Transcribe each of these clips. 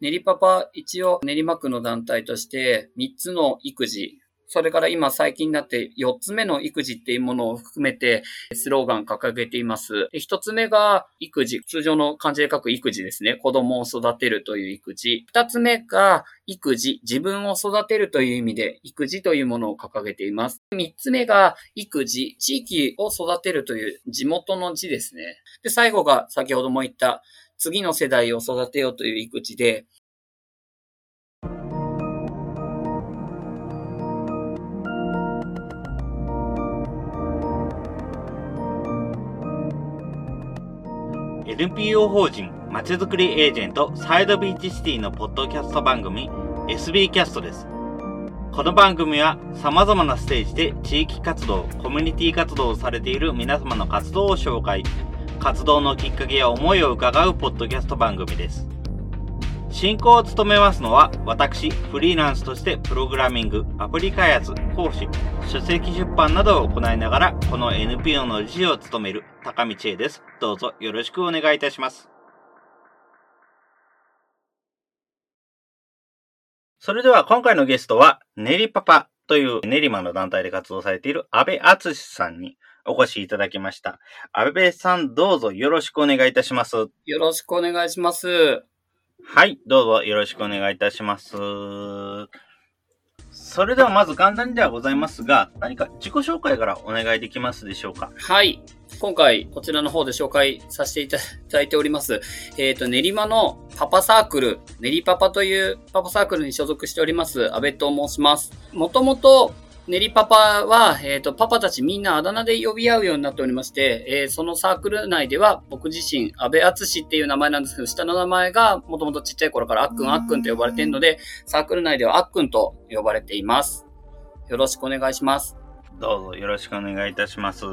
練りパパ、一応練馬区の団体として3つの育児、それから今最近になって4つ目の育児っていうものを含めてスローガン掲げています。1つ目が育児、通常の漢字で書く育児ですね。子供を育てるという育児。2つ目が育児、自分を育てるという意味で育児というものを掲げています。3つ目が育児、地域を育てるという地元の字ですね。で、最後が先ほども言った次の世代を育てようという育児で、NPO 法人まちづくりエージェントサイドビーチシティのポッドキャスト番組 SB キャストです。この番組は様々なステージで地域活動、コミュニティ活動をされている皆様の活動を紹介、活動のきっかけや思いを伺うポッドキャスト番組です。進行を務めますのは、私、フリーランスとしてプログラミング、アプリ開発、講師、書籍出版などを行いながら、この NPO の理事を務める高道恵です。どうぞよろしくお願いいたします。それでは今回のゲストは、練りパパという練馬の団体で活動されている安倍敦さんにお越しいただきました。安倍さん、どうぞよろしくお願いいたします。よろしくお願いします。はい、どうぞよろしくお願いいたします。それではまず簡単にではございますが、何か自己紹介からお願いできますでしょうか？はい。今回、こちらの方で紹介させていただいております。えっ、ー、と、練馬のパパサークル、練りパパというパパサークルに所属しております、安倍と申します。もともと、ネリパパは、えっ、ー、と、パパたちみんなあだ名で呼び合うようになっておりまして、えー、そのサークル内では僕自身、安倍敦っていう名前なんですけど、下の名前がもともとちっちゃい頃からあっくんあっくんと呼ばれているので、サークル内ではあっくんと呼ばれています。よろしくお願いします。どうぞよろしくお願いいたします。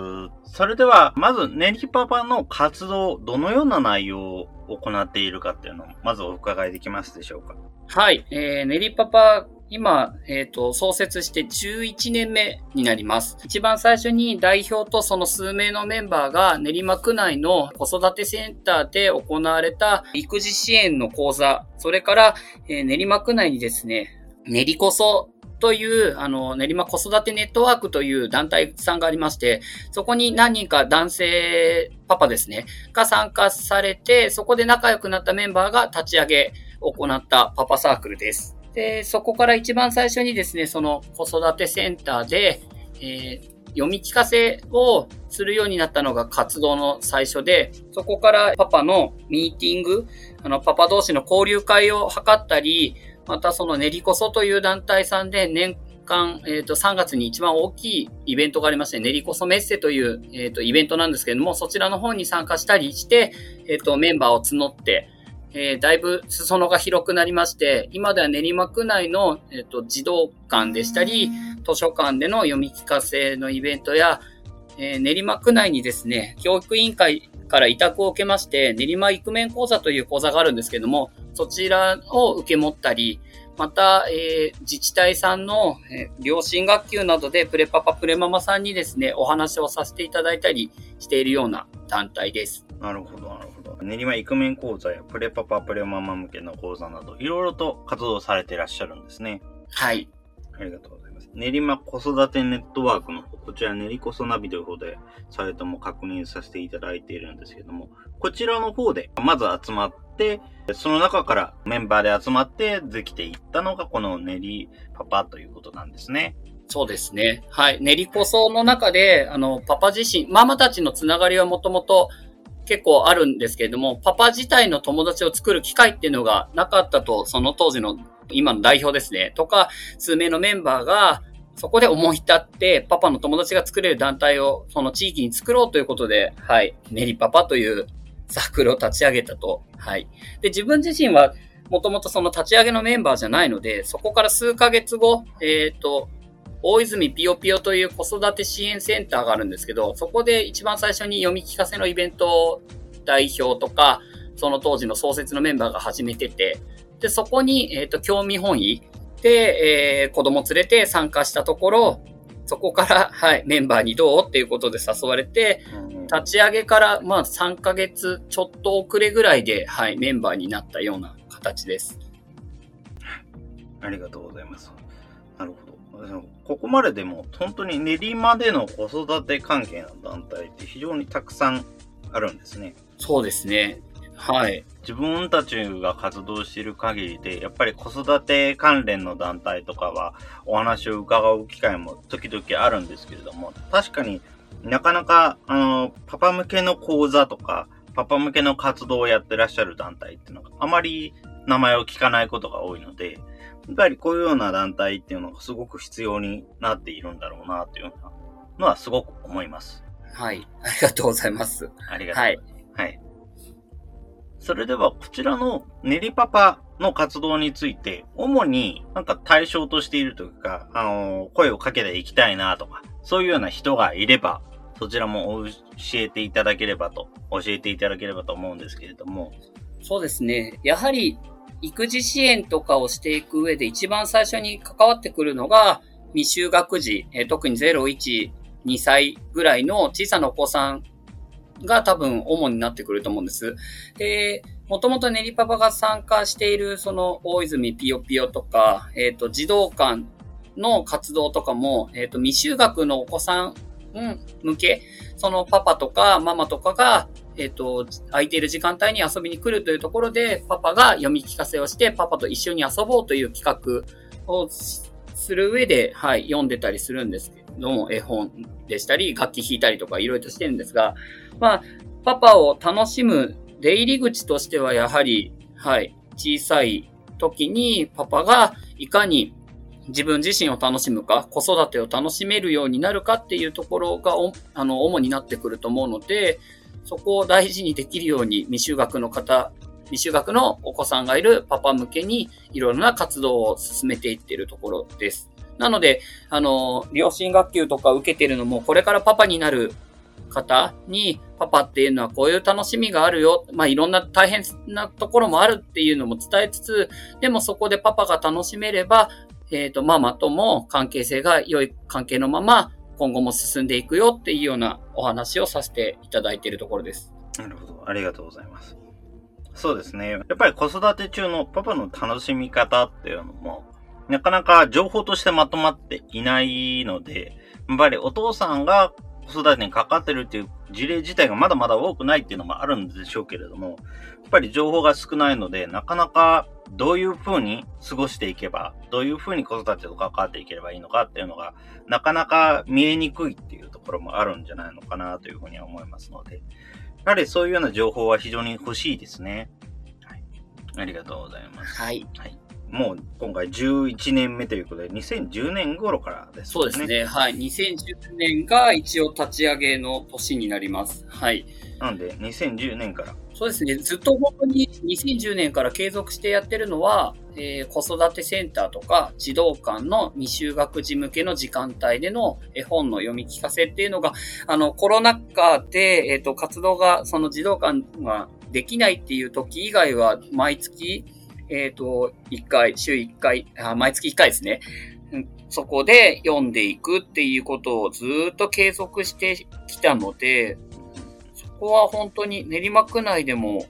それでは、まず、ネリパパの活動、どのような内容を行っているかっていうのを、まずお伺いできますでしょうか。はい。えー、ネリパパ今、えっ、ー、と、創設して11年目になります。一番最初に代表とその数名のメンバーが練馬区内の子育てセンターで行われた育児支援の講座、それから、えー、練馬区内にですね、練りこそという、あの、練馬子育てネットワークという団体さんがありまして、そこに何人か男性パパですね、が参加されて、そこで仲良くなったメンバーが立ち上げ、行ったパパサークルです。で、そこから一番最初にですね、その子育てセンターで、えー、読み聞かせをするようになったのが活動の最初で、そこからパパのミーティング、あの、パパ同士の交流会を図ったり、またその練りこそという団体さんで年間、えっ、ー、と、3月に一番大きいイベントがありまして、練りこそメッセという、えっ、ー、と、イベントなんですけれども、そちらの方に参加したりして、えっ、と、メンバーを募って、えー、だいぶ裾野が広くなりまして、今では練馬区内の、えーと、児童館でしたり、図書館での読み聞かせのイベントや、えー、練馬区内にですね、教育委員会から委託を受けまして、練馬イクメン講座という講座があるんですけども、そちらを受け持ったり、また、えー、自治体さんの、えー、両親学級などでプレパパプレママさんにですね、お話をさせていただいたりしているような団体です。なるほど、なるほど。練馬イクメン講座やプレパパプレママ向けの講座など、いろいろと活動されていらっしゃるんですね。はい。ありがとうございます。練馬子育てネットワークの方、こちら練りこそナビという方で、サイトも確認させていただいているんですけども、こちらの方で、まず集まって、その中からメンバーで集まってできていったのが、この練りパパということなんですね。そうですね。はい。練りこその中で、あの、パパ自身、ママたちのつながりはもともと結構あるんですけれども、パパ自体の友達を作る機会っていうのがなかったと、その当時の今の代表ですね、とか、数名のメンバーが、そこで思い立って、パパの友達が作れる団体を、その地域に作ろうということで、はい、ネリパパというサークルを立ち上げたと。はい。で、自分自身は、もともとその立ち上げのメンバーじゃないので、そこから数ヶ月後、えっ、ー、と、大泉ピヨピヨという子育て支援センターがあるんですけど、そこで一番最初に読み聞かせのイベント代表とか、その当時の創設のメンバーが始めてて、で、そこに、えっ、ー、と、興味本位で、えー、子供連れて参加したところ、そこから、はい、メンバーにどうっていうことで誘われて、立ち上げから、まあ、3ヶ月ちょっと遅れぐらいで、はい、メンバーになったような形です。ありがとうございます。ここまででも、本当に練馬での子育て関係の団体って非常にたくさんあるんですね。そうですね。はい。自分たちが活動している限りで、やっぱり子育て関連の団体とかはお話を伺う機会も時々あるんですけれども、確かになかなか、あの、パパ向けの講座とか、パパ向けの活動をやってらっしゃる団体っていうのがあまり名前を聞かないことが多いので、やっぱりこういうような団体っていうのがすごく必要になっているんだろうなっていうのはすごく思います。はい。ありがとうございます。ありがとうございます。はい。はい。それでは、こちらの練りパパの活動について、主になんか対象としているというか、あの、声をかけていきたいなとか、そういうような人がいれば、そちらも教えていただければと、教えていただければと思うんですけれども。そうですね。やはり、育児支援とかをしていく上で一番最初に関わってくるのが、未就学児、え特に0、1、2歳ぐらいの小さなお子さんが多分主になってくると思うんです。で、もともとネリパパが参加しているその大泉ピヨピヨとか、えっ、ー、と、児童館の活動とかも、えっ、ー、と、未就学のお子さん向け、そのパパとかママとかが、えっ、ー、と、空いている時間帯に遊びに来るというところで、パパが読み聞かせをして、パパと一緒に遊ぼうという企画をする上で、はい、読んでたりするんですけども、絵本でしたり、楽器弾いたりとかいろいろとしてるんですが、まあ、パパを楽しむ出入り口としてはやはり、はい、小さい時にパパがいかに自分自身を楽しむか、子育てを楽しめるようになるかっていうところが、あの、主になってくると思うので、そこを大事にできるように未就学の方、未就学のお子さんがいるパパ向けにいろいろな活動を進めていっているところです。なので、あの、両親学級とか受けてるのも、これからパパになる方に、パパっていうのはこういう楽しみがあるよ。まあ、いろんな大変なところもあるっていうのも伝えつつ、でもそこでパパが楽しめれば、えっ、ー、と、ママとも関係性が良い関係のまま、今後も進んでいくよっていうようなお話をさせていただいているところです。なるほど。ありがとうございます。そうですね。やっぱり子育て中のパパの楽しみ方っていうのも、なかなか情報としてまとまっていないので、やっぱりお父さんが子育てにかかってるっていう事例自体がまだまだ多くないっていうのもあるんでしょうけれども、やっぱり情報が少ないので、なかなかどういうふうに過ごしていけば、どういうふうに子育てと関わっていければいいのかっていうのが、なかなか見えにくいっていうところもあるんじゃないのかなというふうには思いますので、やはりそういうような情報は非常に欲しいですね。はい。ありがとうございます。はい。はいもう今回11年目ということで、2010年頃からですね。そうですね。はい。2010年が一応立ち上げの年になります。はい。なんで、2010年から。そうですね。ずっと本当に2010年から継続してやってるのは、えー、子育てセンターとか児童館の未就学児向けの時間帯での絵本の読み聞かせっていうのが、あの、コロナ禍で、えっ、ー、と、活動が、その児童館ができないっていう時以外は、毎月、えっ、ー、と、1回、週1回あ、毎月1回ですね。そこで読んでいくっていうことをずっと継続してきたので、こは本当に練馬区内でも、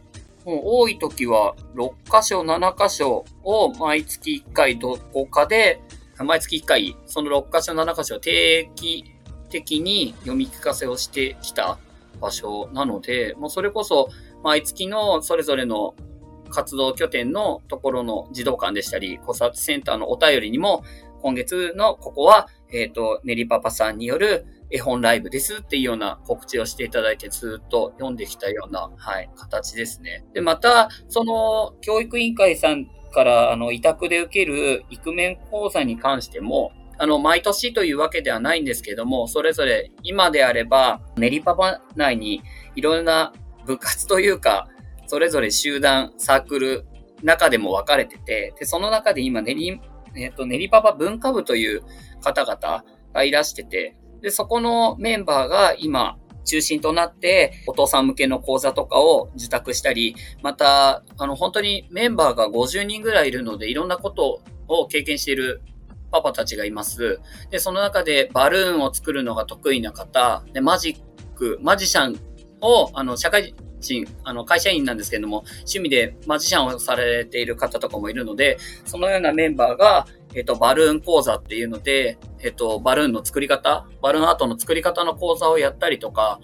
もう多い時は6箇所、7箇所を毎月1回どこかで、毎月1回、その6箇所、7箇所定期的に読み聞かせをしてきた場所なので、もうそれこそ毎月のそれぞれの活動拠点のところの児童館でしたり、子育てセンターのお便りにも、今月のここは、えっ、ー、と、ネリパパさんによる絵本ライブですっていうような告知をしていただいてずっと読んできたような、はい、形ですね。で、また、その、教育委員会さんから、あの、委託で受けるイクメン講座に関しても、あの、毎年というわけではないんですけども、それぞれ今であれば、ネリパパ内にいろんな部活というか、それぞれ集団、サークル、中でも分かれてて、で、その中で今、練り、えっ、と、練りパパ文化部という方々がいらしてて、で、そこのメンバーが今、中心となって、お父さん向けの講座とかを受託したり、また、あの、本当にメンバーが50人ぐらいいるので、いろんなことを経験しているパパたちがいます。で、その中でバルーンを作るのが得意な方、で、マジック、マジシャンを、あの、社会人、あの、会社員なんですけれども、趣味でマジシャンをされている方とかもいるので、そのようなメンバーが、えっ、と、バルーン講座っていうので、えっ、と、バルーンの作り方、バルーンアートの作り方の講座をやったりとか、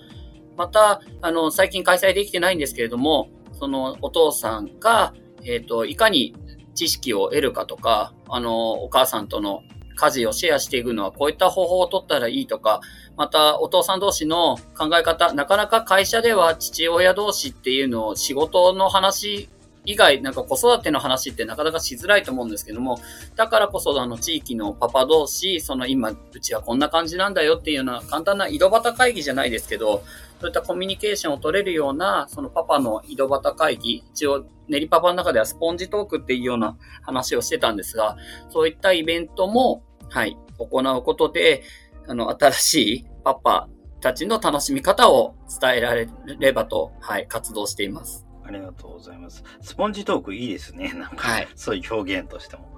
また、あの、最近開催できてないんですけれども、そのお父さんが、えっ、と、いかに知識を得るかとか、あの、お母さんとの家事をシェアしていくのはこういった方法を取ったらいいとか、またお父さん同士の考え方、なかなか会社では父親同士っていうのを仕事の話以外、なんか子育ての話ってなかなかしづらいと思うんですけども、だからこそあの地域のパパ同士、その今、うちはこんな感じなんだよっていうような簡単な井戸端会議じゃないですけど、そういったコミュニケーションを取れるような、そのパパの井戸端会議、一応、練りパパの中ではスポンジトークっていうような話をしてたんですが、そういったイベントも、はい、行うことで、あの、新しいパパたちの楽しみ方を伝えられればと、はい、活動しています。ありがとうございます。スポンジトークいいですね。なんか、はい、そういう表現としても。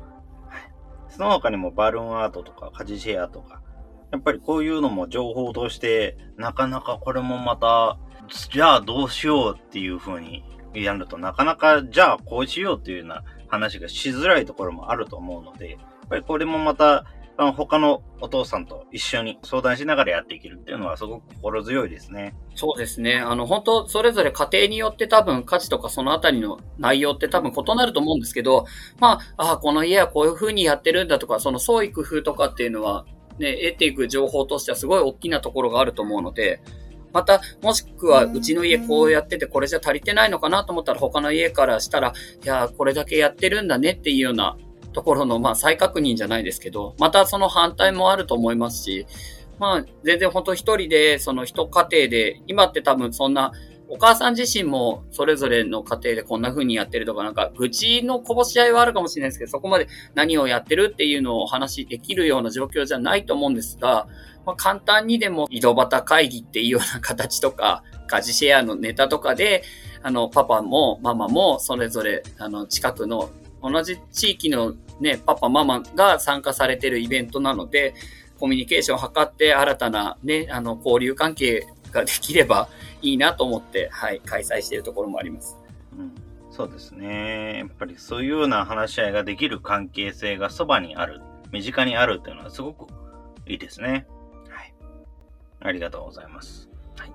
はい。その他にもバルーンアートとか、家事シェアとか、やっぱりこういうのも情報として、なかなかこれもまた、じゃあどうしようっていう風にやると、なかなか、じゃあこうしようっていうような話がしづらいところもあると思うので、やっぱりこれもまた、他のお父さんと一緒に相談しながらやっていけるっていうのはすごく心強いですね。そうですね。あの、本当それぞれ家庭によって多分価値とかそのあたりの内容って多分異なると思うんですけど、まあ、あこの家はこういう風にやってるんだとか、その創意工夫とかっていうのは、ね、得ていく情報としてはすごい大きなところがあると思うので、また、もしくは、うちの家こうやってて、これじゃ足りてないのかなと思ったら、他の家からしたら、いや、これだけやってるんだねっていうようなところの、まあ、再確認じゃないですけど、またその反対もあると思いますし、まあ、全然本当一人で、その一家庭で、今って多分そんな、お母さん自身もそれぞれの家庭でこんな風にやってるとか、なんか愚痴のこぼし合いはあるかもしれないですけど、そこまで何をやってるっていうのをお話しできるような状況じゃないと思うんですが、まあ、簡単にでも井戸端会議っていうような形とか、家事シェアのネタとかで、あの、パパもママもそれぞれ、あの、近くの同じ地域のね、パパ、ママが参加されてるイベントなので、コミュニケーションを図って新たなね、あの、交流関係ができればいいなと思って、はい、開催しているところもあります。うん、そうですね。やっぱりそういうような話し合いができる関係性がそばにある、身近にあるっていうのはすごくいいですね。はい。ありがとうございます。はい。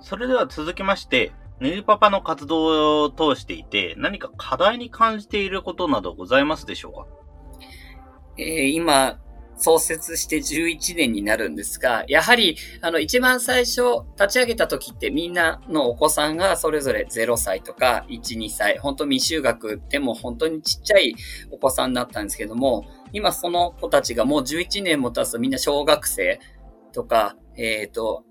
それでは続きまして、ネリパパの活動を通していて、何か課題に感じていることなどございますでしょうか？えー、今、創設して11年になるんですが、やはり、あの、一番最初、立ち上げた時ってみんなのお子さんがそれぞれ0歳とか1、2歳、本当未就学でも本当にちっちゃいお子さんだったんですけども、今その子たちがもう11年も経つとみんな小学生とか、えっ、ー、と、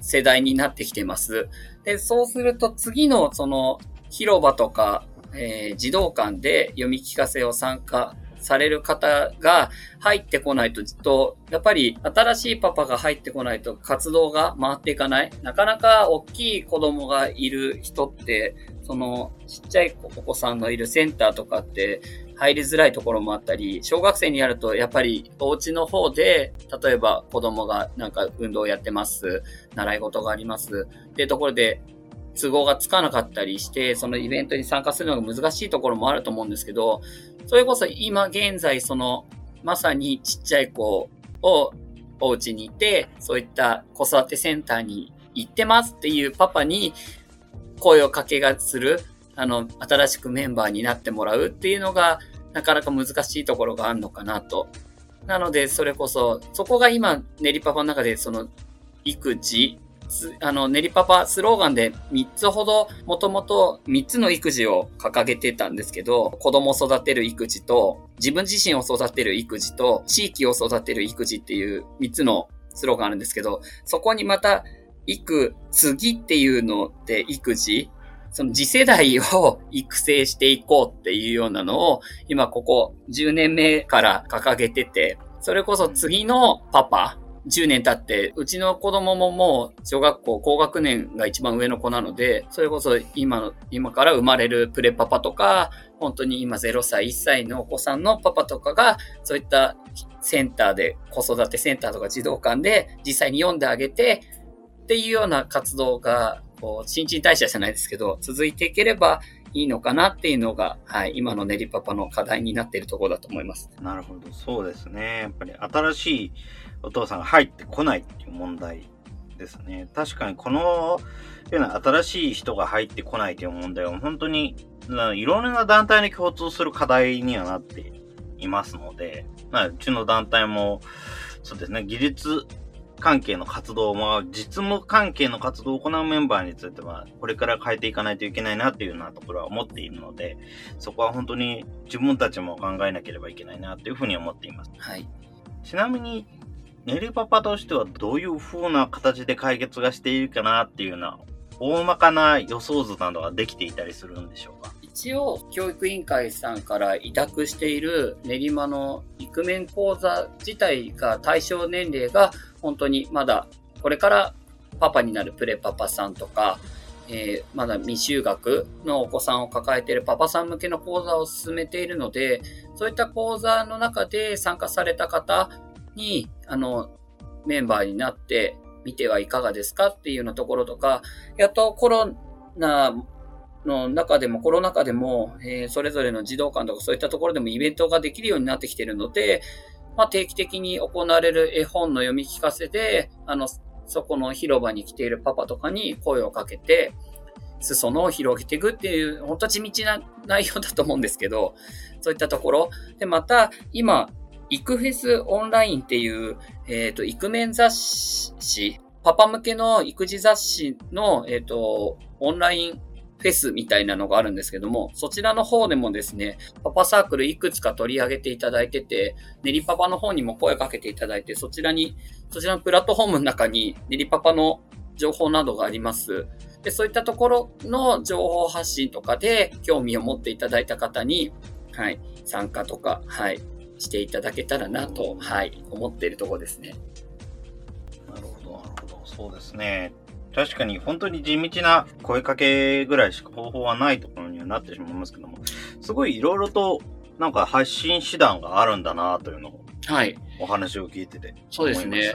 世代になってきてます。で、そうすると次のその広場とか、えー、児童館で読み聞かせを参加される方が入ってこないとずっと、やっぱり新しいパパが入ってこないと活動が回っていかない。なかなか大きい子供がいる人って、そのちっちゃいお子さんのいるセンターとかって入りづらいところもあったり、小学生にやるとやっぱりお家の方で、例えば子供がなんか運動やってます、習い事があります、っていうところで都合がつかなかったりして、そのイベントに参加するのが難しいところもあると思うんですけど、それこそ今現在その、まさにちっちゃい子をお家にいて、そういった子育てセンターに行ってますっていうパパに声をかけがする、あの、新しくメンバーになってもらうっていうのが、なかなか難しいところがあるのかなと。なので、それこそ、そこが今、練りパパの中で、その、育児、あの、練りパパスローガンで3つほど、もともと3つの育児を掲げてたんですけど、子供を育てる育児と、自分自身を育てる育児と、地域を育てる育児っていう3つのスローガンあるんですけど、そこにまた、育、次っていうので育児、その次世代を育成していこうっていうようなのを、今ここ10年目から掲げてて、それこそ次のパパ、10年経って、うちの子供ももう小学校高学年が一番上の子なので、それこそ今の、今から生まれるプレパパとか、本当に今0歳、1歳のお子さんのパパとかが、そういったセンターで、子育てセンターとか児童館で実際に読んであげて、っていうような活動がこう、新陳代謝じゃないですけど、続いていければいいのかなっていうのが、はい、今の練りパパの課題になっているところだと思います。なるほど、そうですね。やっぱり新しいお父さんが入ってこないっていう問題ですね。確かにこのような新しい人が入ってこないという問題は本当にいろんな団体に共通する課題にはなっていますので、まあ、うちの団体もそうですね、技術関係の活動も、実務関係の活動を行うメンバーについては、これから変えていかないといけないなっていうようなところは思っているので、そこは本当に自分たちも考えなければいけないなというふうに思っています。はい。ちなみに、ネリパパとしてはどういう風な形で解決がしているかなっていうような、大まかな予想図などはできていたりするんでしょうか？一応、教育委員会さんから委託している練馬のイクメン講座自体が対象年齢が本当にまだこれからパパになるプレパパさんとか、えー、まだ未就学のお子さんを抱えているパパさん向けの講座を進めているので、そういった講座の中で参加された方に、あの、メンバーになってみてはいかがですか？っていうようなところとか、やっとコロナの中でも、コロナ禍でも、えー、それぞれの児童館とかそういったところでもイベントができるようになってきているので、まあ、定期的に行われる絵本の読み聞かせで、あの、そこの広場に来ているパパとかに声をかけて、裾野を広げていくっていう、本当地道な内容だと思うんですけど、そういったところ。で、また、今、イクフェスオンラインっていう、えっ、ー、と、イクメン雑誌、パパ向けの育児雑誌の、えっ、ー、と、オンラインフェスみたいなのがあるんですけども、そちらの方でもですね、パパサークルいくつか取り上げていただいてて、ネリパパの方にも声かけていただいて、そちらに、そちらのプラットフォームの中にネリパパの情報などがあります。で、そういったところの情報発信とかで興味を持っていただいた方に、はい、参加とか、はい、していただけたらなと、はい、思っているところですね。なるほど、なるほど。そうですね。確かに本当に地道な声かけぐらいしか方法はないところにはなってしまいますけども、すごいいろいろとなんか発信手段があるんだなというのを、はい。お話を聞いてて、ね、そうですね。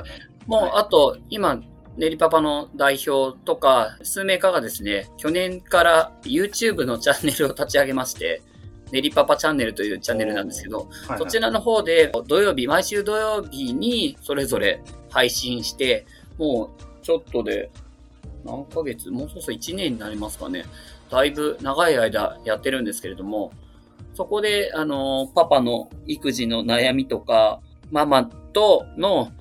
もう、あと、今、ネリパパの代表とか、数名家がですね、去年から YouTube のチャンネルを立ち上げまして、ネリパパチャンネルというチャンネルなんですけど、はいはい、そちらの方で土曜日、毎週土曜日にそれぞれ配信して、もうちょっとで何ヶ月？もうそろそろ1年になりますかね。だいぶ長い間やってるんですけれども、そこで、あの、パパの育児の悩みとか、ママとの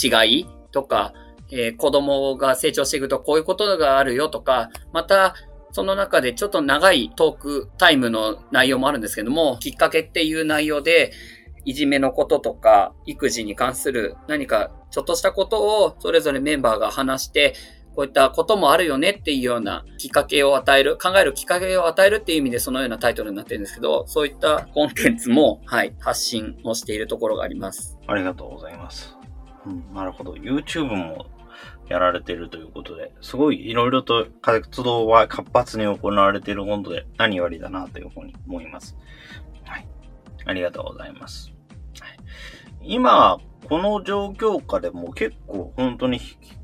違いとか、えー、子供が成長していくとこういうことがあるよとか、また、その中でちょっと長いトークタイムの内容もあるんですけども、きっかけっていう内容で、いじめのこととか、育児に関する何かちょっとしたことをそれぞれメンバーが話して、こういったこともあるよねっていうようなきっかけを与える、考えるきっかけを与えるっていう意味でそのようなタイトルになってるんですけど、そういったコンテンツも、はい、発信をしているところがあります。ありがとうございます。うん、なるほど。YouTube もやられているということで、すごいいろいろと活動は活発に行われていることで何よりだなというふうに思います。はい。ありがとうございます。はい、今、この状況下でも結構本当に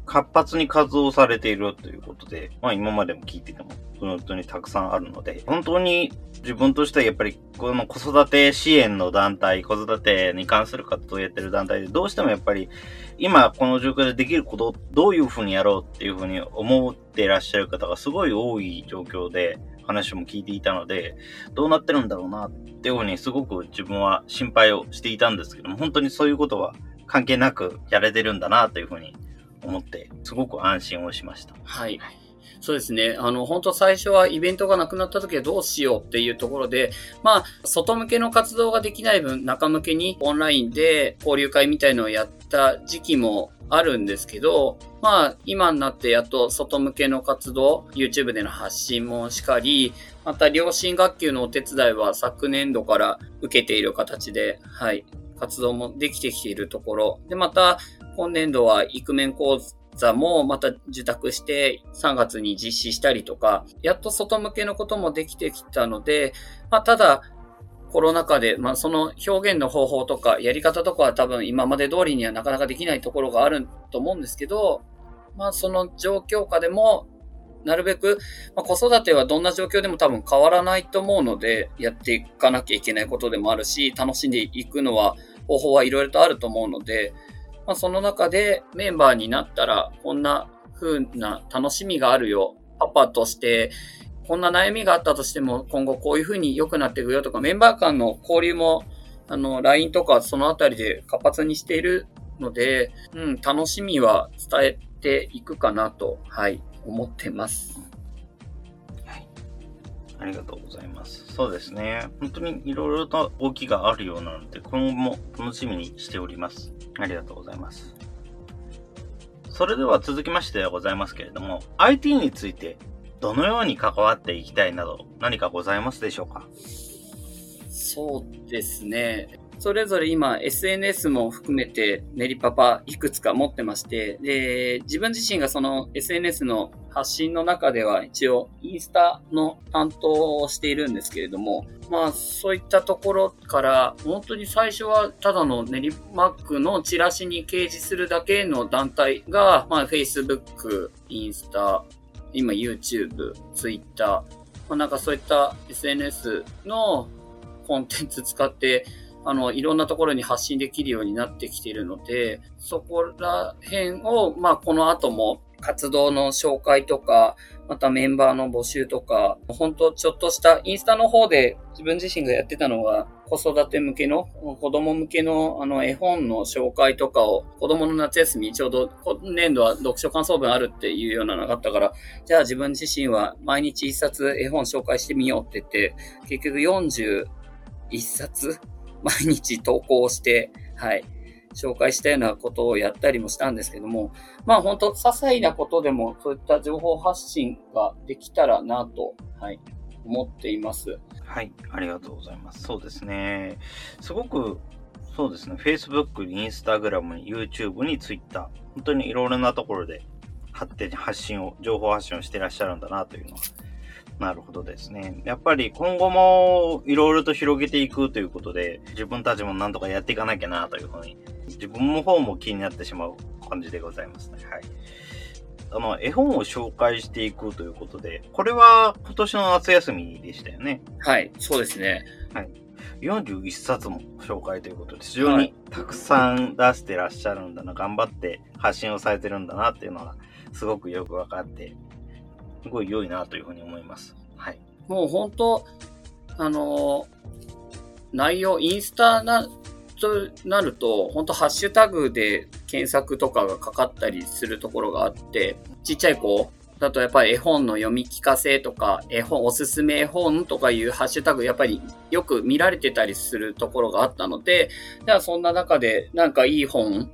活発に活動されているということで、まあ今までも聞いてても本当にたくさんあるので、本当に自分としてはやっぱりこの子育て支援の団体、子育てに関する活動をやってる団体で、どうしてもやっぱり今この状況でできることをどういうふうにやろうっていうふうに思っていらっしゃる方がすごい多い状況で、話も聞いていたので、どうなってるんだろうなっていうふうにすごく自分は心配をしていたんですけども、本当にそういうことは関係なくやれてるんだなというふうに思って、すごく安心をしました。はい。そうですね。あの、本当最初はイベントがなくなった時はどうしようっていうところで、まあ、外向けの活動ができない分、中向けにオンラインで交流会みたいのをやった時期もあるんですけど、まあ、今になってやっと外向けの活動、YouTube での発信もしかり、また両親学級のお手伝いは昨年度から受けている形で、はい、活動もできてきているところ。で、また、今年度はイクメン講座もまた受託して3月に実施したりとか、やっと外向けのこともできてきたので、まあ、ただ、コロナ禍で、まあ、その表現の方法とか、やり方とかは多分今まで通りにはなかなかできないところがあると思うんですけど、まあ、その状況下でも、なるべく、まあ、子育てはどんな状況でも多分変わらないと思うので、やっていかなきゃいけないことでもあるし、楽しんでいくのは、方法はいろいろとあると思うので、まあ、その中でメンバーになったら、こんな風な楽しみがあるよ。パパとして、こんな悩みがあったとしても、今後こういう風に良くなっていくよとか、メンバー間の交流も、あの、LINE とかそのあたりで活発にしているので、うん、楽しみは伝えていくかなと、はい、思ってます。はい。ありがとうございます。そうですね。本当にいろいろと動きがあるようなので、今後も楽しみにしております。ありがとうございます。それでは続きましてではございますけれども、IT についてどのように関わっていきたいなど何かございますでしょうか？そうですね。それぞれ今 SNS も含めてネリパパいくつか持ってまして、で、自分自身がその SNS の発信の中では一応インスタの担当をしているんですけれども、まあそういったところから本当に最初はただの練馬区のチラシに掲示するだけの団体が、まあ Facebook、インスタ、今 YouTube、Twitter、まあ、なんかそういった SNS のコンテンツ使ってあの、いろんなところに発信できるようになってきているので、そこら辺を、まあ、この後も活動の紹介とか、またメンバーの募集とか、本当ちょっとしたインスタの方で自分自身がやってたのは、子育て向けの、子供向けのあの絵本の紹介とかを、子供の夏休み、ちょうど今年度は読書感想文あるっていうようなのがあったから、じゃあ自分自身は毎日一冊絵本紹介してみようって言って、結局41冊毎日投稿して、はい、紹介したようなことをやったりもしたんですけども、まあ本当、些細なことでもそういった情報発信ができたらなと、はい、思っています。はい、ありがとうございます。そうですね。すごく、そうですね。Facebook に Instagram に YouTube に Twitter、本当にいろいろなところで発展、発信を、情報発信をしていらっしゃるんだなというのはなるほどですね。やっぱり今後もいろいろと広げていくということで、自分たちもなんとかやっていかなきゃなというふうに、自分の方も気になってしまう感じでございますね。はい。あの、絵本を紹介していくということで、これは今年の夏休みでしたよね。はい、そうですね。はい。41冊も紹介ということで、非常にたくさん出してらっしゃるんだな、頑張って発信をされてるんだなっていうのが、すごくよくわかって、すごい良いなというふうに思います。はい。もう本当、あの内容、インスタな、となると、本当ハッシュタグで検索とかがかかったりするところがあって、ちっちゃい子だとやっぱり絵本の読み聞かせとか、絵本、おすすめ絵本とかいうハッシュタグやっぱりよく見られてたりするところがあったので、じゃあそんな中でなんかいい本、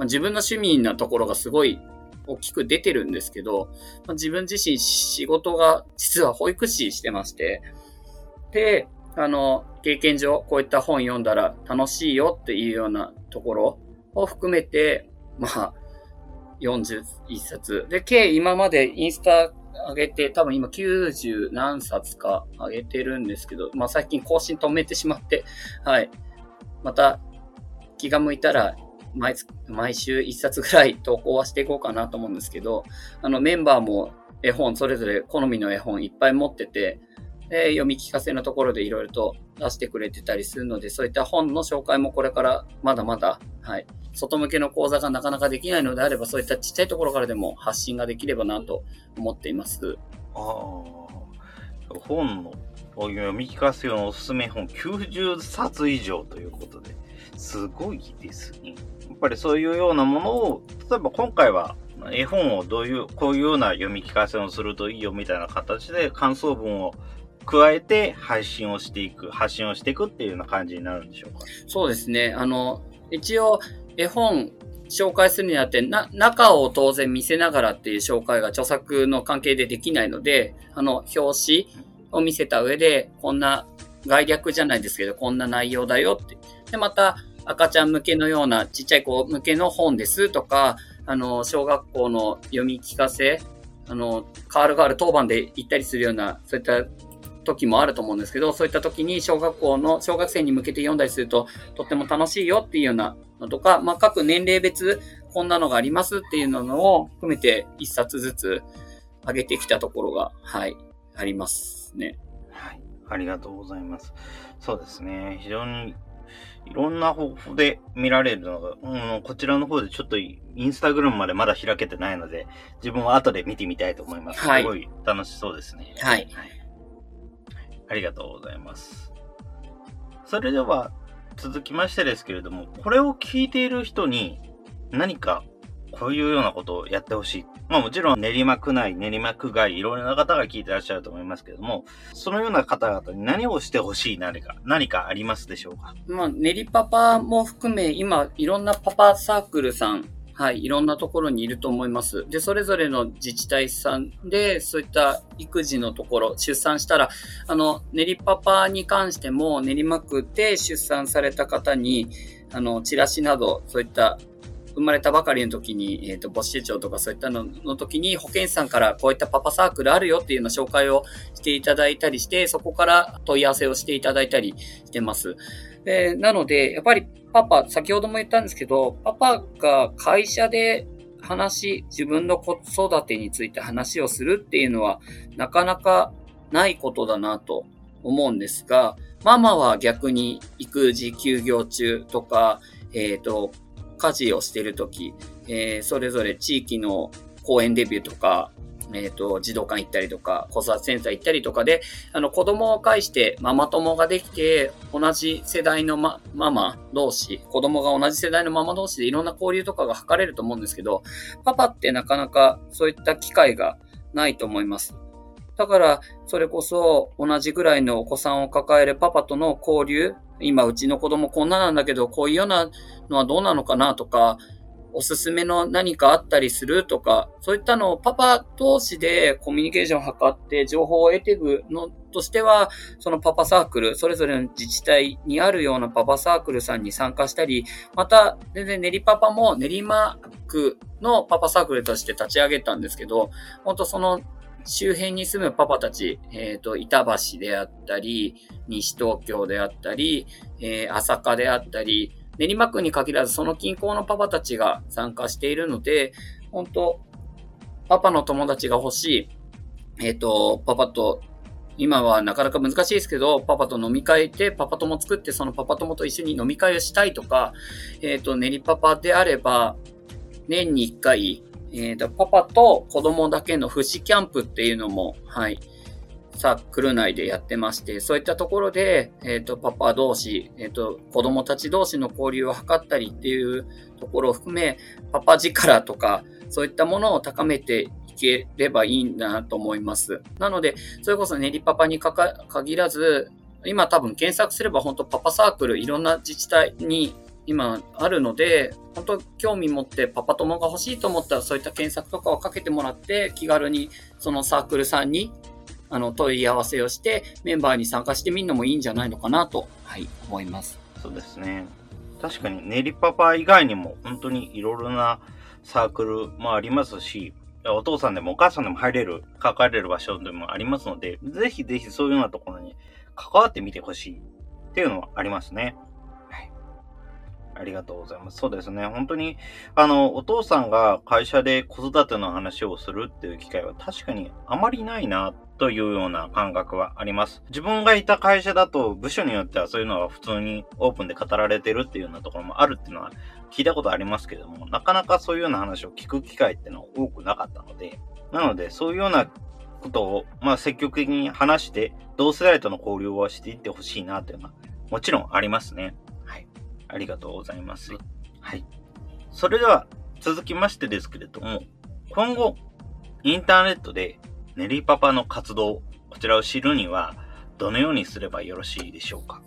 自分の趣味なところがすごい大きく出てるんですけど、自分自身仕事が実は保育士してまして、で、あの、経験上こういった本読んだら楽しいよっていうようなところを含めて、まあ、41冊。で、計今までインスタ上げて、多分今90何冊か上げてるんですけど、まあ最近更新止めてしまって、はい。また気が向いたら毎毎週1冊ぐらい投稿はしていこうかなと思うんですけど、あのメンバーも絵本、それぞれ好みの絵本いっぱい持ってて、で読み聞かせのところでいろいろと出してくれてたりするので、そういった本の紹介もこれからまだまだ、はい、外向けの講座がなかなかできないのであれば、そういったちっちゃいところからでも発信ができればなと思っています。ああ、本の読み聞かせ用のおすすめ本90冊以上ということで、すごいですね。やっぱりそういうようなものを、例えば今回は絵本をどういう、こういうような読み聞かせをするといいよみたいな形で感想文を加えて配信をしていく、発信をしていくっていうような感じになるんでしょうか？そうですね。あの、一応絵本紹介するにあって、な、中を当然見せながらっていう紹介が著作の関係でできないので、あの、表紙を見せた上で、こんな概略じゃないですけど、こんな内容だよって。で、また、赤ちゃん向けのようなちっちゃい子向けの本ですとか、あの、小学校の読み聞かせ、あの、カールガール当番で行ったりするような、そういった時もあると思うんですけど、そういった時に小学校の、小学生に向けて読んだりすると、とっても楽しいよっていうようなのとか、まあ、各年齢別、こんなのがありますっていうのを含めて一冊ずつ、上げてきたところが、はい、ありますね。はい。ありがとうございます。そうですね。非常にいろんな方法で見られるのが、うん、こちらの方でちょっとインスタグラムまでまだ開けてないので、自分は後で見てみたいと思います。はいすごい楽しそうですね。はい。ありがとうございます。それでは、続きましてですけれども、これを聞いている人に何かこういうようなことをやってほしい。まあもちろん練馬区内、練馬区外、いろいろな方が聞いてらっしゃると思いますけれども、そのような方々に何をしてほしい何か、何かありますでしょうか？まあ、練りパパも含め、今、いろんなパパサークルさん、はい、いろんなところにいると思います。で、それぞれの自治体さんで、そういった育児のところ、出産したら、あの、練りパパに関しても、練馬区で出産された方に、あの、チラシなど、そういった生まれたばかりの時に、えっ、と、母子手帳とかそういったのの時に、保健師さんからこういったパパサークルあるよっていうような紹介をしていただいたりして、そこから問い合わせをしていただいたりしてます。でなので、やっぱりパパ、先ほども言ったんですけど、パパが会社で話、自分の子育てについて話をするっていうのは、なかなかないことだなと思うんですが、ママは逆に育児休業中とか、えっ、と、家事をしてるとき、えーそれぞれ地域の公園デビューとか、えっ、と、児童館行ったりとか、子育てセンター行ったりとかで、あの、子供を介してママ友ができて、同じ世代のま、ママ同士、子供が同じ世代のママ同士でいろんな交流とかが図れると思うんですけど、パパってなかなかそういった機会がないと思います。だから、それこそ同じぐらいのお子さんを抱えるパパとの交流、今うちの子供こんななんだけど、こういうようなのはどうなのかなとか、おすすめの何かあったりするとか、そういったのをパパ同士でコミュニケーションを図って情報を得ていくのとしては、そのパパサークル、それぞれの自治体にあるようなパパサークルさんに参加したり、また、全然練りパパも練馬区のパパサークルとして立ち上げたんですけど、本当その周辺に住むパパたち、えっ、と、板橋であったり、西東京であったり、えー朝霞であったり、練馬区に限らずその近郊のパパたちが参加しているので、本当パパの友達が欲しい、えっ、と、パパと、今はなかなか難しいですけど、パパと飲み会でパパ友作ってそのパパ友と一緒に飲み会をしたいとか、えっ、と、練りパパであれば、年に一回、えっ、と、パパと子供だけの不死キャンプっていうのも、はい、サークル内でやってまして、そういったところで、えっ、と、パパ同士、えっ、と、子供たち同士の交流を図ったりっていうところを含め、パパ力とか、そういったものを高めていければいいんだなと思います。なので、それこそ練りパパにかか限らず、今多分検索すれば本当パパサークルいろんな自治体に今あるので、本当興味持ってパパ友が欲しいと思ったらそういった検索とかをかけてもらって気軽にそのサークルさんにあの問い合わせをしてメンバーに参加してみるのもいいんじゃないのかなと、はい、思います。そうですね。確かに、練りパパ以外にも本当にいろいろなサークルもありますし、お父さんでもお母さんでも入れる、関われる場所でもありますので、ぜひぜひそういうようなところに関わってみてほしいっていうのはありますね。はい。ありがとうございます。そうですね。本当に、あの、お父さんが会社で子育ての話をするっていう機会は確かにあまりないなというような感覚はあります。自分がいた会社だと部署によってはそういうのが普通にオープンで語られてるっていうようなところもあるっていうのは聞いたことありますけれども、なかなかそういうような話を聞く機会っていうのは多くなかったので、なのでそういうようなことを、まあ積極的に話して、同世代との交流をしていってほしいなというのはもちろんありますね。はい。ありがとうございます。はい。それでは続きましてですけれども、今後、インターネットでネリパパの活動、こちらを知るには、どのようにすればよろしいでしょうか？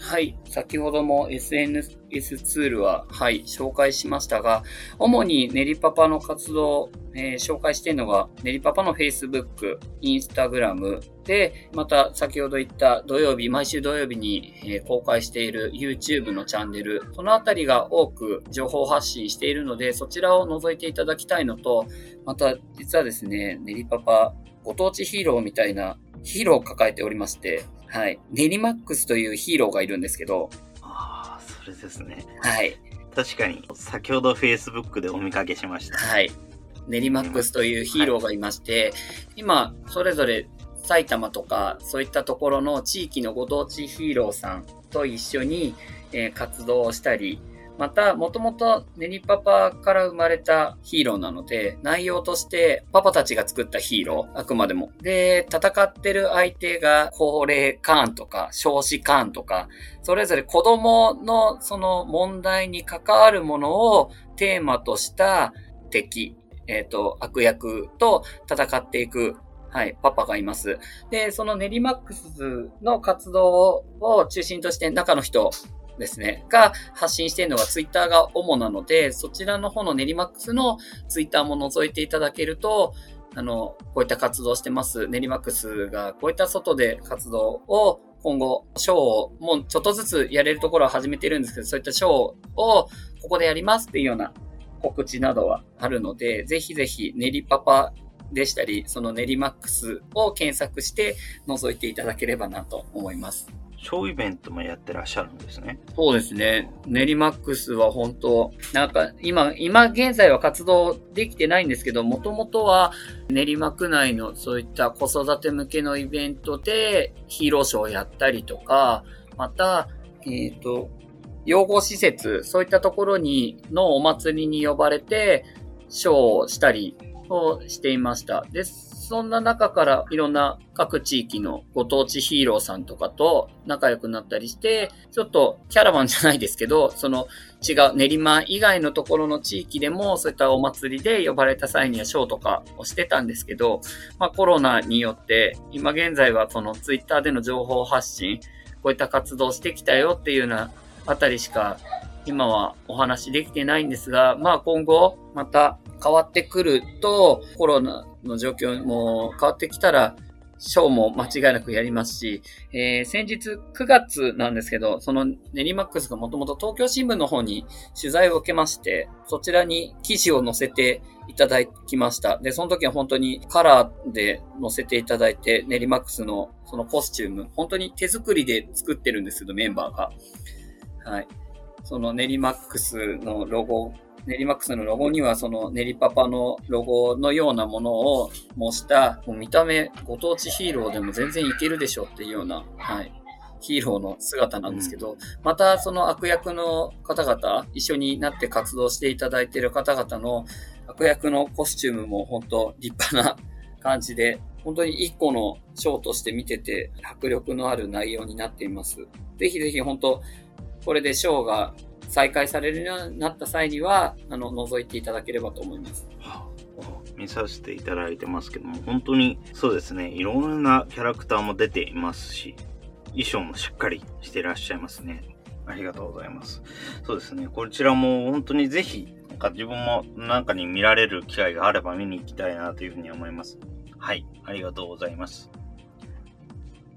はい。先ほども SNS ツールは、はい、紹介しましたが、主にネリパパの活動、えー紹介しているのが、ネリパパの Facebook、Instagram で、また先ほど言った土曜日、毎週土曜日に、え公開している YouTube のチャンネル、そのあたりが多く情報発信しているので、そちらを覗いていただきたいのと、また実はですね、ネリパパ、ご当地ヒーローみたいなヒーローを抱えておりまして、はい。ネリマックスというヒーローがいるんですけど、ああ、それですね。はい。確かに、先ほど Facebook でお見かけしました。はい。ネリマックスというヒーローがいまして、今、それぞれ埼玉とか、そういったところの地域のご当地ヒーローさんと一緒に、え活動をしたり、また、もともとネリパパから生まれたヒーローなので、内容としてパパたちが作ったヒーロー、あくまでも。で、戦ってる相手が高齢カーンとか少子カーンとか、それぞれ子供のその問題に関わるものをテーマとした敵、えっ、ー、と、悪役と戦っていくはい、パパがいます。で、そのネリマックスの活動を中心として中の人ですね、が発信しているのがツイッターが主なので、そちらの方のネリマックスのツイッターも覗いていただけると、あの、こういった活動してます。ネリマックスがこういった外で活動を今後、ショーをもうちょっとずつやれるところは始めてるんですけど、そういったショーをここでやりますっていうような告知などはあるので、ぜひぜひネリパパでしたり、そのネリマックスを検索して覗いていただければなと思います。ショーイベントもやってらっしゃるんですね。そうですね。ネリマックスは本当、なんか今、今現在は活動できてないんですけど、もともとは練馬区内のそういった子育て向けのイベントでヒーローショーをやったりとか、また、えっ、ー、と、養護施設、そういったところに、のお祭りに呼ばれて、ショーをしたりをしていました。です、そんな中からいろんな各地域のご当地ヒーローさんとかと仲良くなったりして、ちょっとキャラバンじゃないですけど、その違う練馬以外のところの地域でもそういったお祭りで呼ばれた際にはショーとかをしてたんですけど、まあコロナによって今現在はそのツイッターでの情報発信、こういった活動してきたよっていうようなあたりしか今はお話できてないんですが、まあ今後また変わってくると、コロナの状況も変わってきたら、ショーも間違いなくやりますし、えー、先日9月なんですけど、そのネリマックスがもともと東京新聞の方に取材を受けまして、そちらに記事を載せていただきました。で、その時は本当にカラーで載せていただいて、ネリマックスのそのコスチューム、本当に手作りで作ってるんですけど、メンバーが。はい。そのネリマックスのロゴネリマックスのロゴにはそのネリパパのロゴのようなものを模した、もう見た目ご当地ヒーローでも全然いけるでしょっていうような、はい、ヒーローの姿なんですけど、うん、またその悪役の方々、一緒になって活動していただいている方々の悪役のコスチュームも本当立派な感じで、本当に一個のショーとして見てて迫力のある内容になっています。ぜひぜひ本当、これでショーが再開されるようになった際には、あの、覗いていただければと思います。見させていただいてますけども、本当にそうですね、いろんなキャラクターも出ていますし、衣装もしっかりしてらっしゃいますね。ありがとうございます。そうですね、こちらも本当にぜひ、なんか自分もなんかに見られる機会があれば見に行きたいなというふうに思います。はい、ありがとうございます。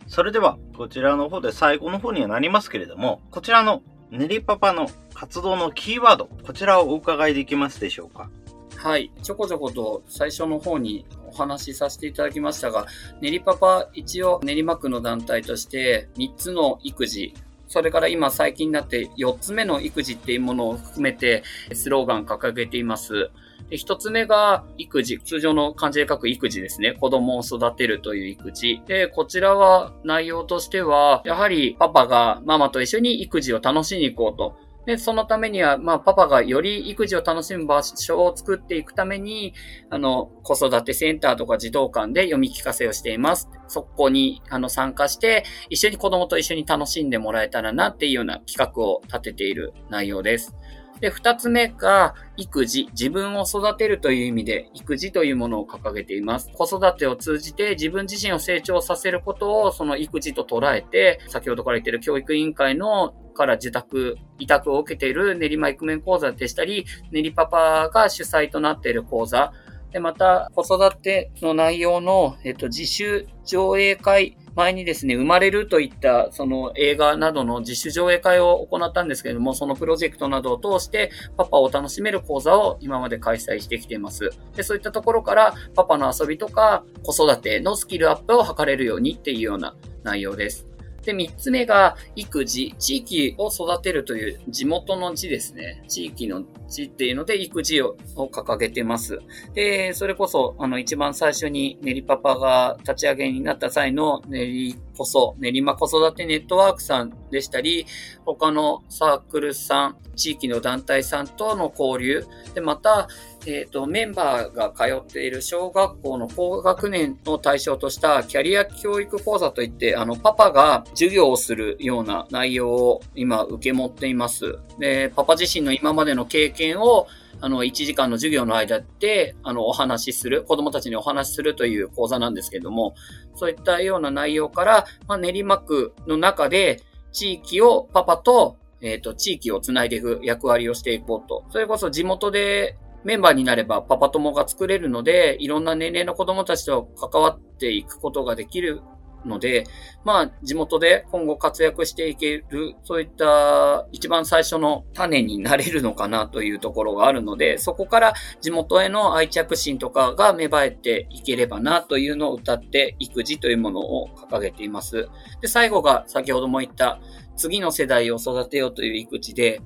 それでは、こちらの方で最後の方にはなりますけれども、こちらの練りパパの活動のキーワード、こちらをお伺いできますでしょうか？はい。ちょこちょこと最初の方にお話しさせていただきましたが、練りパパ一応練馬区の団体として3つの育児、それから今最近になって4つ目の育児っていうものを含めてスローガン掲げています。で、一つ目が育児。通常の漢字で書く育児ですね。子供を育てるという育児。で、こちらは内容としては、やはりパパがママと一緒に育児を楽しみに行こうと。で、そのためには、まあ、パパがより育児を楽しむ場所を作っていくために、あの、子育てセンターとか児童館で読み聞かせをしています。そこに、あの、参加して、一緒に子供と一緒に楽しんでもらえたらなっていうような企画を立てている内容です。で、二つ目が、育児、自分を育てるという意味で、育児というものを掲げています。子育てを通じて自分自身を成長させることを、その育児と捉えて、先ほどから言っている教育委員会のから受託、委託を受けている練馬イクメン講座でしたり、練りパパが主催となっている講座、で、また、子育ての内容の、えっと、自主上映会前にですね、生まれるといったその映画などの自主上映会を行ったんですけれども、そのプロジェクトなどを通してパパを楽しめる講座を今まで開催してきています。で、そういったところからパパの遊びとか子育てのスキルアップを図れるようにっていうような内容です。で、三つ目が育児、地域を育てるという地元の字ですね。地域の字っていうので育児を掲げてます。で、それこそ、あの、一番最初に練りパパが立ち上げになった際の練りこそ、練馬子育てネットワークさんでしたり、他のサークルさん、地域の団体さんとの交流、で、また、えっ、ー、と、メンバーが通っている小学校の高学年を対象としたキャリア教育講座といって、あの、パパが授業をするような内容を今受け持っています。で、パパ自身の今までの経験をあの、1時間の授業の間で、あの、お話しする、子供たちにお話しするという講座なんですけども、そういったような内容から、まあ、練馬区の中で、地域をパパと、えっ、と、地域をつないでいく役割をしていこうと。それこそ地元でメンバーになればパパ友が作れるので、いろんな年齢の子供たちと関わっていくことができるので、まあ、地元で今後活躍していける、そういった一番最初の種になれるのかなというところがあるので、そこから地元への愛着心とかが芽生えていければなというのを歌って育児というものを掲げています。で、最後が先ほども言った次の世代を育てようという育児で、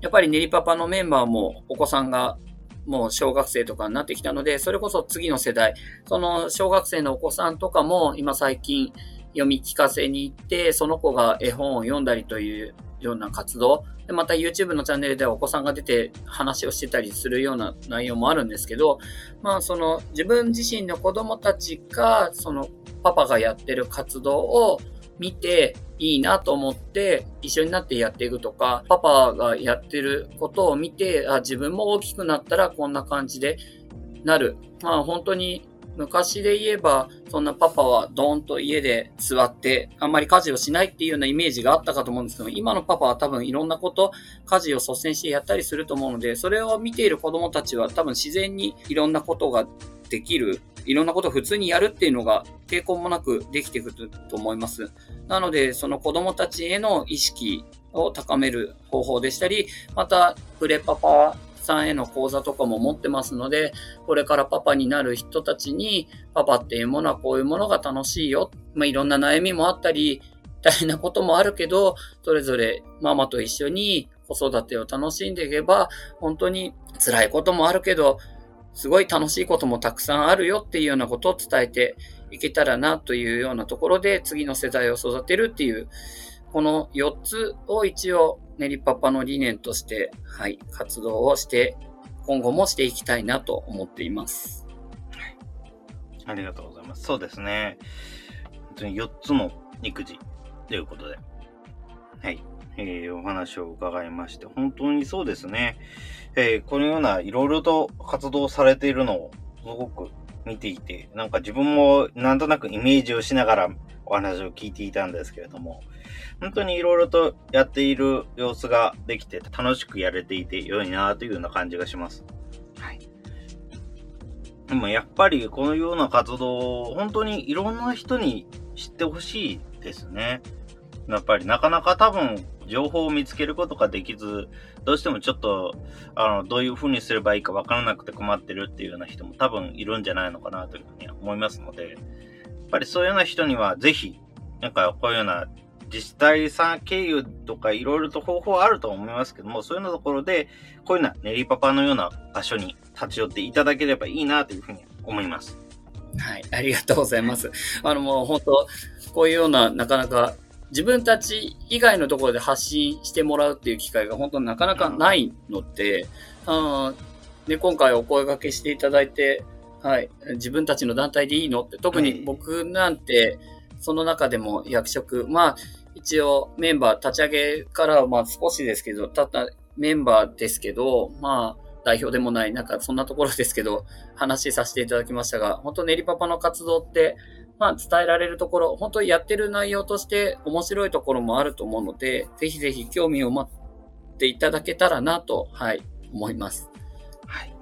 やっぱり練りパパのメンバーもお子さんがもう小学生とかになってきたので、それこそ次の世代、その小学生のお子さんとかも今最近読み聞かせに行って、その子が絵本を読んだりというような活動、でまた YouTube のチャンネルではお子さんが出て話をしてたりするような内容もあるんですけど、まあその自分自身の子供たちが、そのパパがやってる活動を見ていいなと思って一緒になってやっていくとか、パパがやってることを見て、あ自分も大きくなったらこんな感じでなる。まあ本当に昔で言えば、そんなパパはドーンと家で座って、あんまり家事をしないっていうようなイメージがあったかと思うんですけど、今のパパは多分いろんなこと、家事を率先してやったりすると思うので、それを見ている子供たちは多分自然にいろんなことができるいろんなことを普通にやるっていうのが抵抗もなくできてくると思います。なので、その子供たちへの意識を高める方法でしたり、また、プレパパさんへの講座とかも持ってますので、これからパパになる人たちに、パパっていうものはこういうものが楽しいよ。まあ、いろんな悩みもあったり、大変なこともあるけど、それぞれママと一緒に子育てを楽しんでいけば、本当に辛いこともあるけど、すごい楽しいこともたくさんあるよっていうようなことを伝えていけたらなというようなところで次の世代を育てるっていう、この4つを一応練りパパの理念として、はい、活動をして、今後もしていきたいなと思っています。ありがとうございます。そうですね。本当に4つの育児ということで、はい。えー、お話を伺いまして、本当にそうですね。えー、このようないろいろと活動されているのをすごく見ていて、なんか自分もなんとなくイメージをしながらお話を聞いていたんですけれども、本当にいろいろとやっている様子ができて楽しくやれていて良いなというような感じがします。はい。でもやっぱりこのような活動、本当にいろんな人に知ってほしいですね。やっぱりなかなか多分情報を見つけることができず、どうしてもちょっと、あの、どういう風にすればいいかわからなくて困ってるっていうような人も多分いるんじゃないのかなというふうに思いますので、やっぱりそういうような人にはぜひ、なんかこういうような自治体さん経由とかいろいろと方法あると思いますけども、そういうようなところで、こういうような練りパパのような場所に立ち寄っていただければいいなというふうに思います。はい、ありがとうございます。あのもう本当、こういうようななかなか自分たち以外のところで発信してもらうっていう機会が本当になかなかないので、あで今回お声掛けしていただいて、はい、自分たちの団体でいいのって、特に僕なんて、その中でも役職、まあ、一応メンバー立ち上げからまあ少しですけど、たったメンバーですけど、まあ、代表でもない、なんかそんなところですけど、話させていただきましたが、本当ネリパパの活動って、まあ、伝えられるところ、本当にやってる内容として面白いところもあると思うので、ぜひぜひ興味を持っていただけたらなと、はい、思います。はい。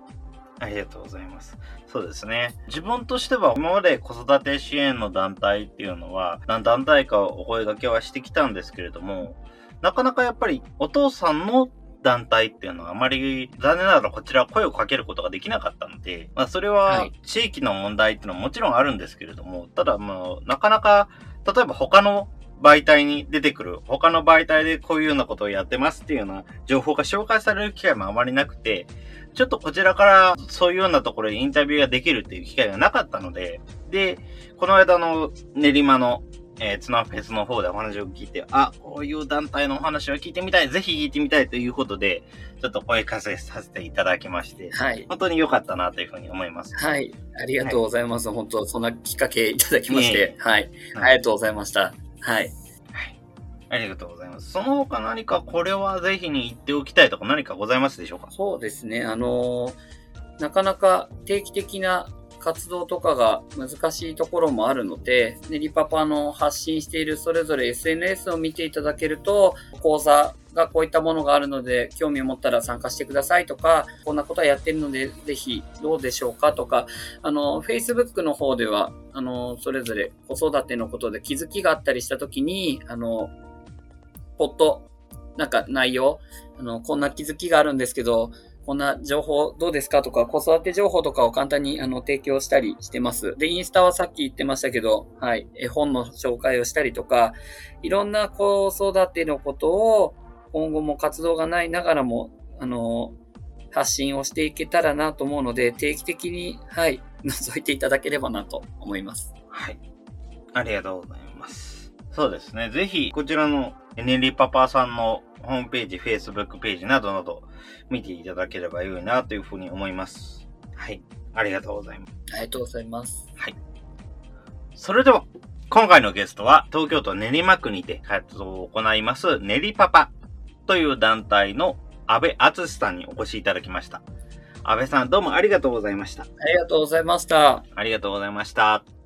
ありがとうございます。そうですね。自分としては今まで子育て支援の団体っていうのは何団体かお声掛けはしてきたんですけれども、なかなかやっぱりお父さんの団体っていうのはあまり残念ながらこちらは声をかけることができなかったので、まあそれは地域の問題っていうのはもちろんあるんですけれども、ただもうなかなか例えば他の媒体に出てくる、他の媒体でこういうようなことをやってますっていうような情報が紹介される機会もあまりなくて、ちょっとこちらからそういうようなところでインタビューができるっていう機会がなかったので、で、この間の練馬のえー、ツナフェスの方でお話を聞いて、あ、こういう団体のお話を聞いてみたい、ぜひ聞いてみたいということで、ちょっと声かけさせていただきまして、はい。本当に良かったなというふうに思います。はい。ありがとうございます。はい、本当、そんなきっかけいただきまして、はい、はい。ありがとうございました。はい。はい。ありがとうございます。その他何かこれはぜひに言っておきたいとか何かございますでしょうか？そうですね。あのー、なかなか定期的な活動とかが難しいところもあるので、ねりパパの発信しているそれぞれ SNS を見ていただけると、講座がこういったものがあるので、興味を持ったら参加してくださいとか、こんなことはやってるので、ぜひどうでしょうかとか、あの、Facebook の方では、あの、それぞれ子育てのことで気づきがあったりしたときに、あの、ポット、なんか内容、あの、こんな気づきがあるんですけど、こんな情報どうですかとか、子育て情報とかを簡単にあの提供したりしてます。で、インスタはさっき言ってましたけど、はい、絵本の紹介をしたりとか、いろんな子育てのことを今後も活動がないながらも、あの、発信をしていけたらなと思うので、定期的に、はい、覗いていただければなと思います。はい。ありがとうございます。そうですね。ぜひ、こちらのエネリパパさんのホームページ、Facebook ページなどなど見ていただければ良いなというふうに思います。はい。ありがとうございます。ありがとうございます。はい。それでは、今回のゲストは東京都練馬区にて活動を行います練りパパという団体の安倍敦さんにお越しいただきました。安倍さんどうもありがとうございました。ありがとうございました。ありがとうございました。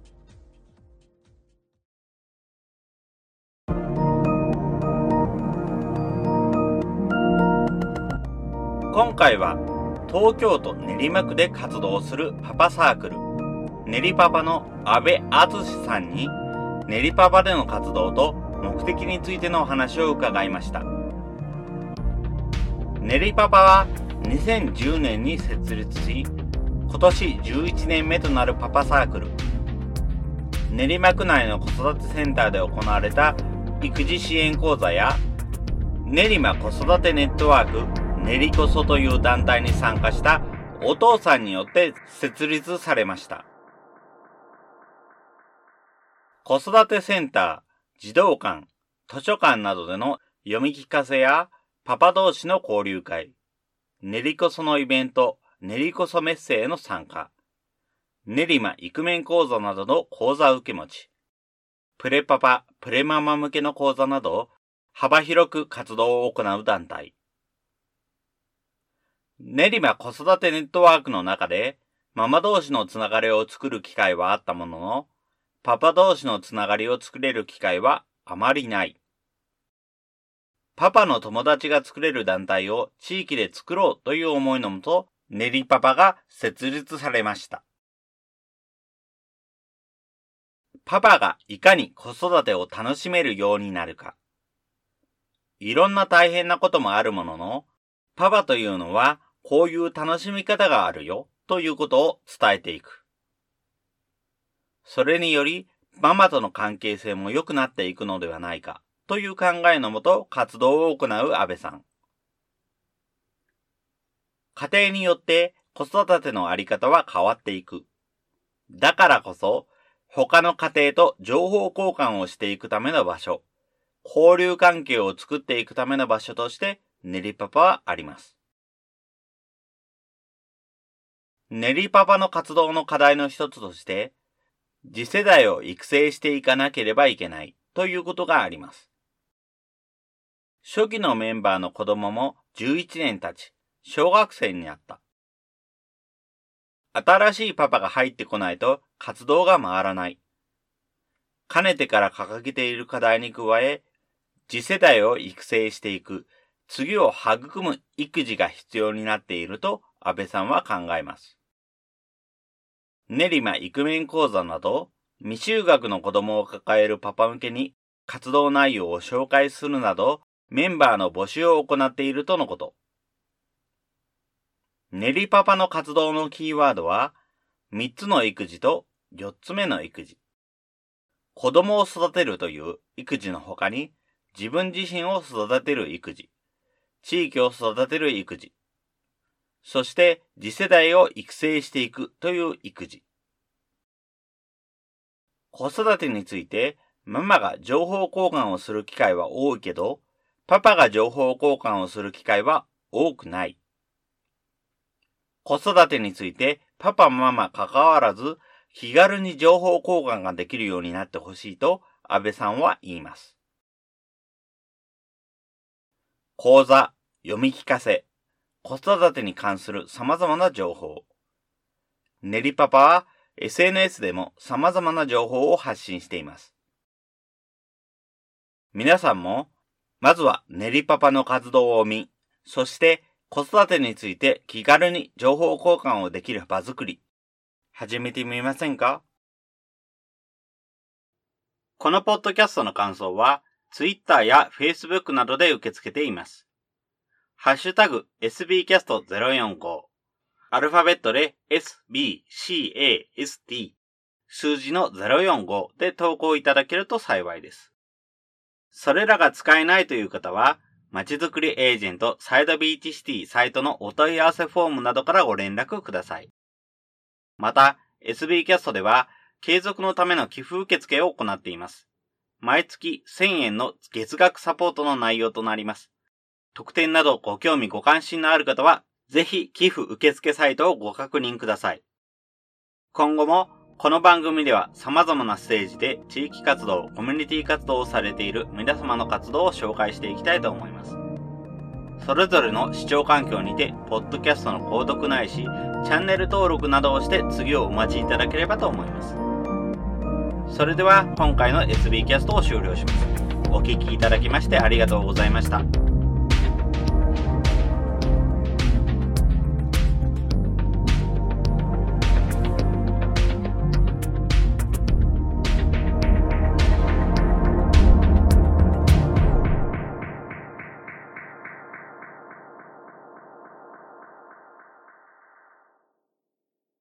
今回は東京都練馬区で活動するパパサークル、練りパパの安倍敦さんに練りパパでの活動と目的についてのお話を伺いました。練りパパは2010年に設立し、今年11年目となるパパサークル。練馬区内の子育てセンターで行われた育児支援講座や練馬子育てネットワーク練りこそという団体に参加したお父さんによって設立されました。子育てセンター、児童館、図書館などでの読み聞かせやパパ同士の交流会、練りこそのイベント、練りこそメッセへの参加、練馬イクメン講座などの講座受け持ち、プレパパ、プレママ向けの講座など幅広く活動を行う団体。練馬子育てネットワークの中で、ママ同士のつながりを作る機会はあったものの、パパ同士のつながりを作れる機会はあまりない。パパの友達が作れる団体を地域で作ろうという思いのもと、練りパパが設立されました。パパがいかに子育てを楽しめるようになるか。いろんな大変なこともあるものの、パパというのはこういう楽しみ方があるよ、ということを伝えていく。それにより、ママとの関係性も良くなっていくのではないか、という考えのもと活動を行う安倍さん。家庭によって子育てのあり方は変わっていく。だからこそ、他の家庭と情報交換をしていくための場所、交流関係を作っていくための場所として、ネリパパはあります。ネリパパの活動の課題の一つとして、次世代を育成していかなければいけないということがあります。初期のメンバーの子供も11年経ち、小学生になった。新しいパパが入ってこないと活動が回らない。かねてから掲げている課題に加え、次世代を育成していく、次を育む育児が必要になっていると安倍さんは考えます。練馬イクメン講座など、未就学の子供を抱えるパパ向けに活動内容を紹介するなど、メンバーの募集を行っているとのこと。練りパパの活動のキーワードは、3つの育児と4つ目の育児。子供を育てるという育児の他に、自分自身を育てる育児、地域を育てる育児、そして次世代を育成していくという育児。子育てについてママが情報交換をする機会は多いけど、パパが情報交換をする機会は多くない。子育てについてパパママ関わらず気軽に情報交換ができるようになってほしいと安倍さんは言います。講座、読み聞かせ、子育てに関する様々な情報。ネリパパは SNS でも様々な情報を発信しています。皆さんも、まずはネリパパの活動を見、そして子育てについて気軽に情報交換をできる場作り、始めてみませんか？このポッドキャストの感想は、Twitter や Facebook などで受け付けています。ハッシュタグ sbcast045 アルファベットで sbcast 数字の045で投稿いただけると幸いです。それらが使えないという方は、まちづくりエージェントサイドビーチシティサイトのお問い合わせフォームなどからご連絡ください。また、SB キャストでは、継続のための寄付受付を行っています。毎月1000円の月額サポートの内容となります。特典などご興味ご関心のある方は、ぜひ寄付受付サイトをご確認ください。今後も、この番組では様々なステージで地域活動、コミュニティ活動をされている皆様の活動を紹介していきたいと思います。それぞれの視聴環境にて、ポッドキャストの購読ないし、チャンネル登録などをして次をお待ちいただければと思います。それでは今回の SB キャストを終了します。お聴きいただきましてありがとうございました。